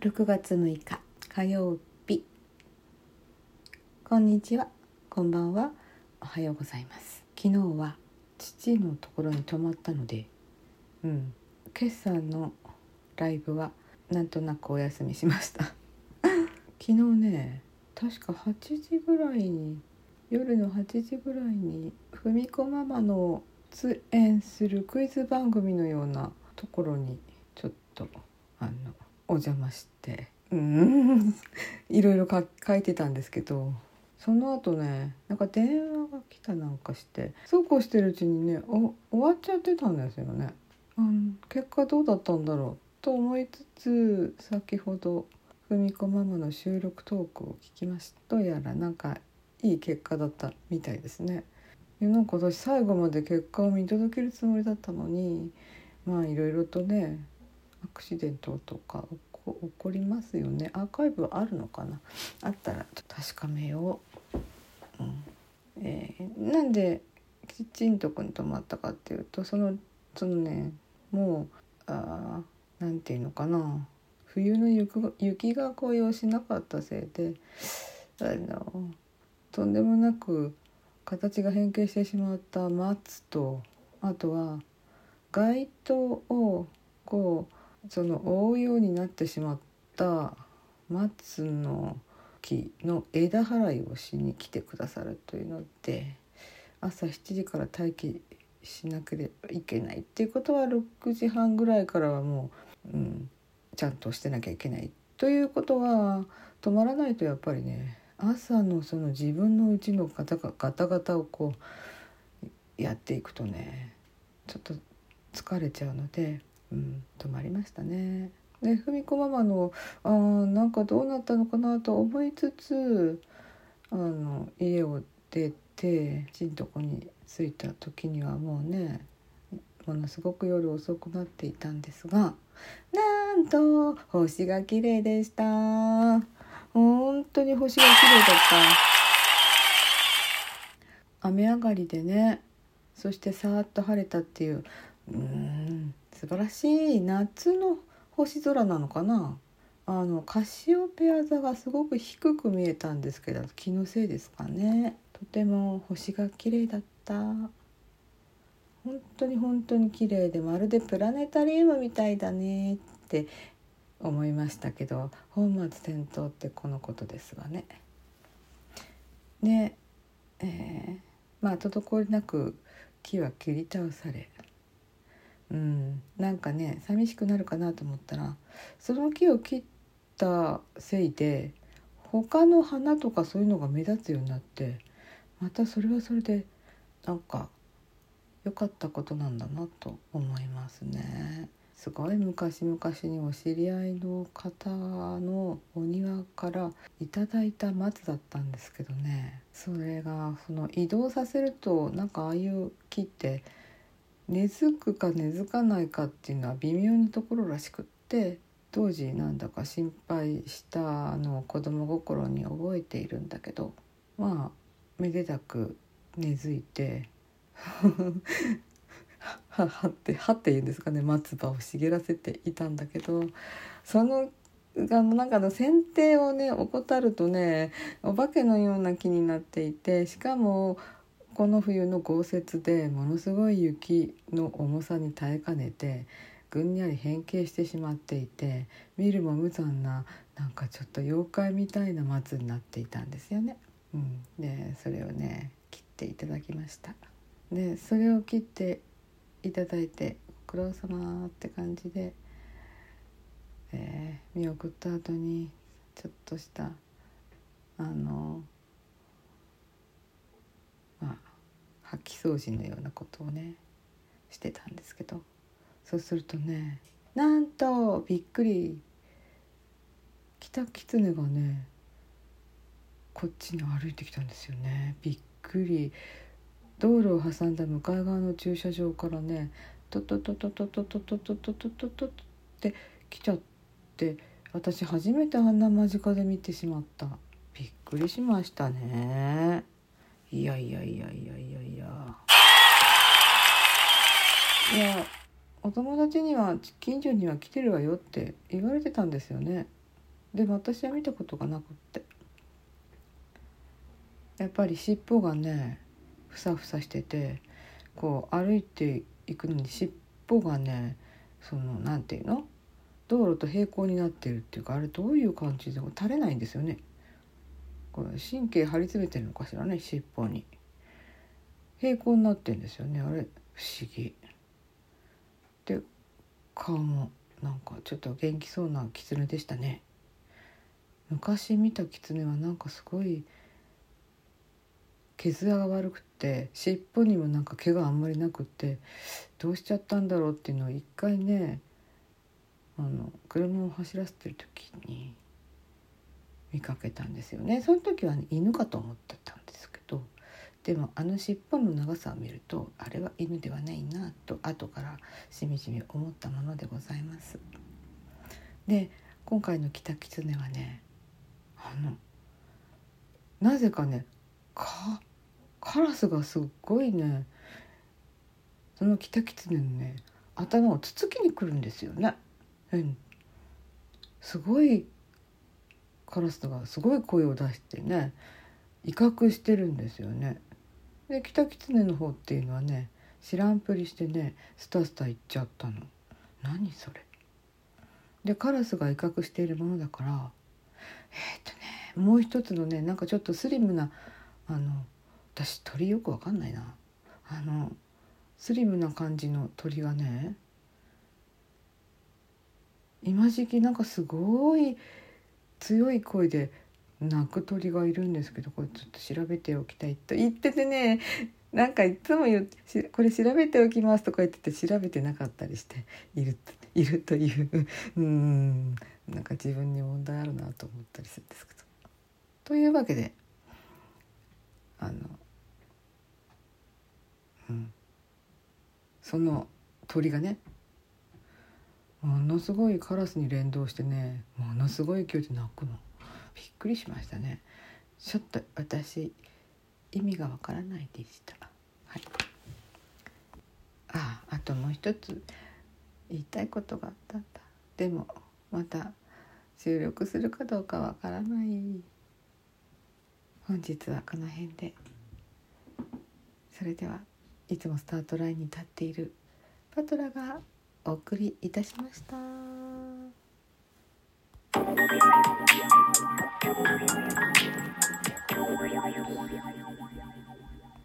6月6日火曜日。こんにちは。こんばんは。おはようございます。昨日は父のところに泊まったのでうん。今朝のライブはなんとなくお休みしました。昨日ね確か8時ぐらいに夜の8時ぐらいにふみこママの出演するクイズ番組のようなところにちょっとあのお邪魔してうんいろいろ書いてたんですけどその後ねなんか電話が来たなんかしてそうこうしてるうちにねお終わっちゃってたんですよね。うん、結果どうだったんだろうと思いつつ先ほどふみこママの収録トークを聞きましたやらなんかいい結果だったみたいですね。なんか私最後まで結果を見届けるつもりだったのにまあいろいろとねアクシデントとか起こりますよね。アーカイブあるのかな。あったら確かめよう、うん。えー、なんでキッチンとこに泊まったかっていうとそのそのねもうあなんていうのかな。冬の雪が紅葉しなかったせいであのとんでもなく形が変形してしまった松とあとは街灯をこうその覆うようになってしまった松の木の枝払いをしに来てくださるというので朝7時から待機しなければいけないっていうことは6時半ぐらいからはもう、うん、ちゃんとしてなきゃいけないということは止まらないとやっぱりね朝のその自分のうちのガタガタガタをこうやっていくとねちょっと疲れちゃうので。うん、止まりましたね。でふみこママのあなんかどうなったのかなと思いつつあの家を出てちんとこに着いた時にはもうねものすごく夜遅くなっていたんですがなんと星が綺麗でした本当に星が綺麗だった。雨上がりでねそしてさーっと晴れたっていう。うん素晴らしい夏の星空なのかな。あのカシオペア座がすごく低く見えたんですけど気のせいですかね。とても星が綺麗だった。本当に本当に綺麗でまるでプラネタリウムみたいだねって思いましたけど本末転倒ってこのことですわね。で、えー、まあ滞りなく木は切り倒されうん、なんかね寂しくなるかなと思ったらその木を切ったせいで他の花とかそういうのが目立つようになってまたそれはそれでなんか良かったことなんだなと思いますね。すごい昔々にお知り合いの方のお庭からいただいた松だったんですけどね。それがその移動させるとなんかああいう木って根付くか根付かないかっていうのは微妙なところらしくって当時なんだか心配したのを子供心に覚えているんだけどまあめでたく根付いてははってはって言うんですかね松葉を茂らせていたんだけどそのあのなんかの剪定をね怠るとねお化けのような木になっていてしかもこの冬の豪雪でものすごい雪の重さに耐えかねてぐんにゃり変形してしまっていて見るも無残ななんかちょっと妖怪みたいな松になっていたんですよね。うん、でそれをね切っていただきました。でそれを切っていただいて「ご苦労様って感じで、えー、見送った後にちょっとしたあの掃き掃除のようなことをねしてたんですけどそうするとねなんとびっくりキタキツネがねこっちに歩いてきたんですよね。びっくり。道路を挟んだ向かい側の駐車場からねトトトトトトトトトトトトトって来ちゃって私初めてあんな間近で見てしまった。びっくりしましたね。いやいやいやいやいやいや。いやお友達には近所には来てるわよって言われてたんですよね。でも私は見たことがなくって。やっぱり尻尾がねふさふさしててこう歩いていくのに尻尾がねそのなんていうの？道路と平行になってるっていうかあれどういう感じで垂れないんですよね。これ神経張り詰めてるのかしらね尻尾に。平行になってんですよね。あれ不思議。で顔もなんかちょっと元気そうな狐でしたね。昔見た狐はなんかすごい毛艶が悪くって尻尾にもなんか毛があんまりなくってどうしちゃったんだろうっていうのを一回ねあの車を走らせてる時に見かけたんですよねその時は、ね、犬かと思ってたんですけどでもあの尻尾の長さを見るとあれは犬ではないなと後からしみじみ思ったものでございます。で今回のキタキツネはねあのなぜかねかカラスがすっごいねそのキタキツネのね頭をつつきに来るんですよね。うん、すごいカラスがすごい声を出してね威嚇してるんですよね。でキタキツネの方っていうのはね知らんぷりしてねスタスタ行っちゃったの。何それでカラスが威嚇しているものだからえー、っとねもう一つのねなんかちょっとスリムなあの私鳥よくわかんないなあのスリムな感じの鳥がね今時期なんかすごい強い声で鳴く鳥がいるんですけどこれちょっと調べておきたいと言っててねなんかいつも言ってこれ調べておきますとか言ってて調べてなかったりしているいるといううんなんか自分に問題あるなと思ったりするんですけど。というわけであの、うん、その鳥がねものすごいカラスに連動してねものすごい勢いで鳴くの。びっくりしましたね。ちょっと私意味がわからないでした。はい、ああともう一つ言いたいことがあったんだ。でもまた収録するかどうかわからない。本日はこの辺で。それでは。いつもスタートラインに立っているパトラがお送りいたしました。